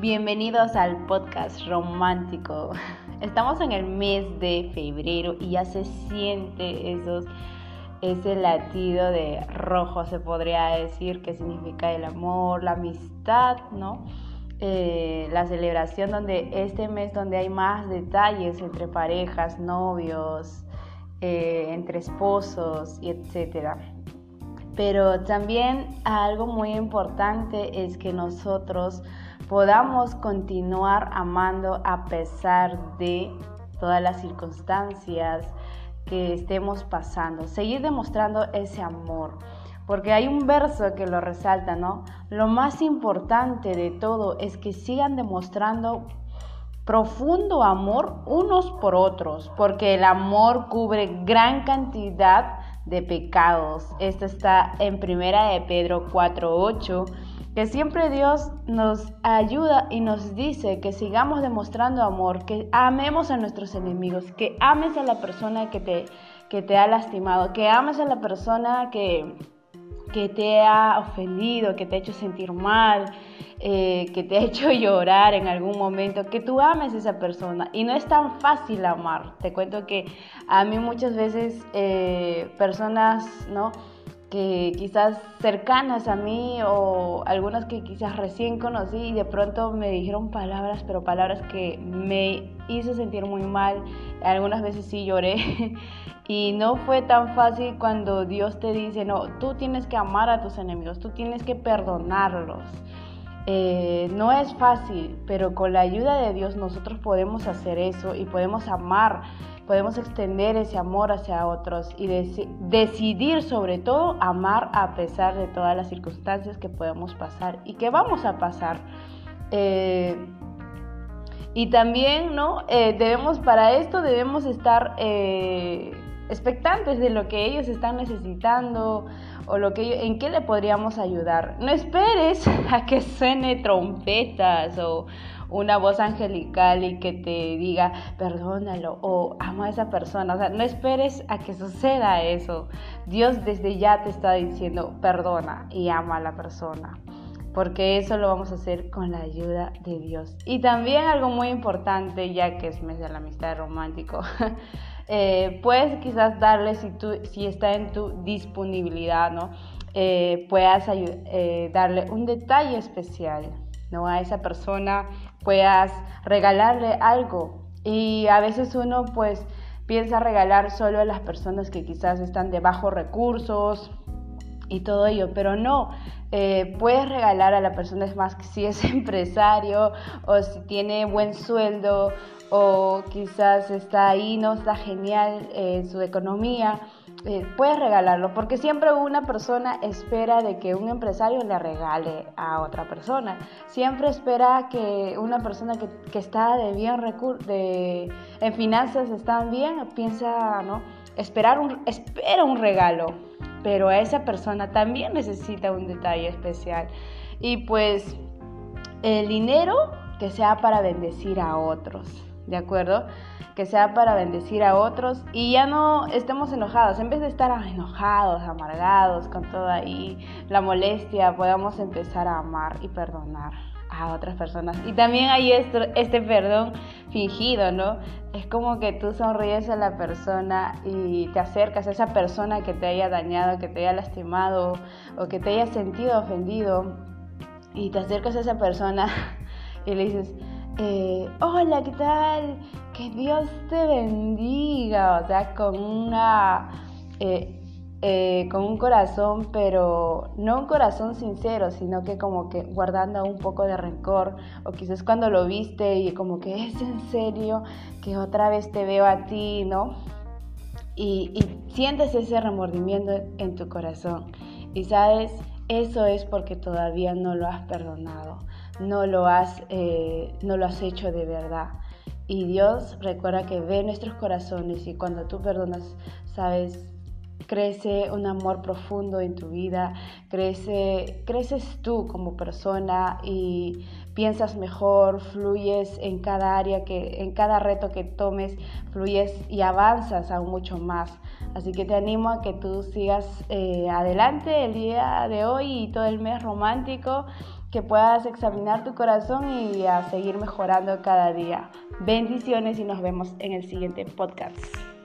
Bienvenidos al podcast romántico. Estamos en el mes de febrero y ya se siente esos, ese latido de rojo, se podría decir, que significa el amor, la amistad, ¿no? Eh, la celebración donde este mes donde hay más detalles entre parejas, novios, eh, entre esposos y etcétera. Pero también algo muy importante es que nosotros podamos continuar amando a pesar de todas las circunstancias que estemos pasando. Seguir demostrando ese amor. Porque hay un verso que lo resalta, ¿no? Lo más importante de todo es que sigan demostrando profundo amor unos por otros, porque el amor cubre gran cantidad de pecados. Esto está en Primera de Pedro 4:8, que siempre Dios nos ayuda y nos dice que sigamos demostrando amor, que amemos a nuestros enemigos, que ames a la persona que te que te ha lastimado, que ames a la persona que que te ha ofendido, que te ha hecho sentir mal, eh, que te ha hecho llorar en algún momento, que tú ames a esa persona. Y no es tan fácil amar. Te cuento que a mí muchas veces eh, personas, ¿no? Que quizás cercanas a mí o algunas que quizás recién conocí y de pronto me dijeron palabras, pero palabras que me hizo sentir muy mal. Algunas veces sí lloré y no fue tan fácil cuando Dios te dice, no, tú tienes que amar a tus enemigos, tú tienes que perdonarlos. Eh, no es fácil, pero con la ayuda de Dios nosotros podemos hacer eso y podemos amar podemos extender ese amor hacia otros y decidir sobre todo amar a pesar de todas las circunstancias que podemos pasar y que vamos a pasar. Eh, y también, ¿no? Eh, debemos, para esto debemos estar expectantes de lo que ellos están necesitando o lo que en qué le podríamos ayudar. No esperes a que suene trompetas o una voz angelical y que te diga perdónalo o ama a esa persona. O sea, no esperes a que suceda eso. Dios desde ya te está diciendo perdona y ama a la persona. Porque eso lo vamos a hacer con la ayuda de Dios. Y también algo muy importante, ya que es mes de la amistad romántico, eh, puedes quizás darle, si, tú, si está en tu disponibilidad, ¿no? Eh, puedas eh, darle un detalle especial ¿no? a esa persona, puedas regalarle algo. Y a veces uno pues piensa regalar solo a las personas que quizás están de bajos recursos y todo ello, pero no, puedes regalar a la persona, es más, si es empresario o si tiene buen sueldo o quizás está ahí, no está genial en su economía, eh, puedes regalarlo, porque siempre una persona espera de que un empresario le regale a otra persona. Siempre espera que una persona que, que está de bien de, en finanzas están bien, piensa, ¿no? Esperar espera un regalo, pero esa persona también necesita un detalle especial. Y pues el dinero que sea para bendecir a otros. ¿de acuerdo? Que sea para bendecir a otros y ya no estemos enojados. En vez de estar enojados, amargados, con toda ahí la molestia, podamos empezar a amar y perdonar a otras personas. Y también hay este, este perdón fingido, ¿no? Es como que tú sonríes a la persona y te acercas a esa persona que te haya dañado, que te haya lastimado o que te haya sentido ofendido y te acercas a esa persona y le dices, eh, hola, ¿qué tal? Que Dios te bendiga, o sea, con una... Eh, eh, con un corazón, pero no un corazón sincero, sino que como que guardando un poco de rencor, o quizás cuando lo viste y como que es en serio que otra vez te veo a ti, ¿no? Y, y sientes ese remordimiento en tu corazón. Y sabes, eso es porque todavía no lo has perdonado no lo has, eh, no lo has hecho de verdad. Y Dios recuerda que ve nuestros corazones y cuando tú perdonas, sabes, crece un amor profundo en tu vida, crece, creces tú como persona y piensas mejor, fluyes en cada área, que, en cada reto que tomes, fluyes y avanzas aún mucho más. Así que te animo a que tú sigas eh, adelante el día de hoy y todo el mes romántico, que puedas examinar tu corazón y a seguir mejorando cada día. Bendiciones y nos vemos en el siguiente podcast.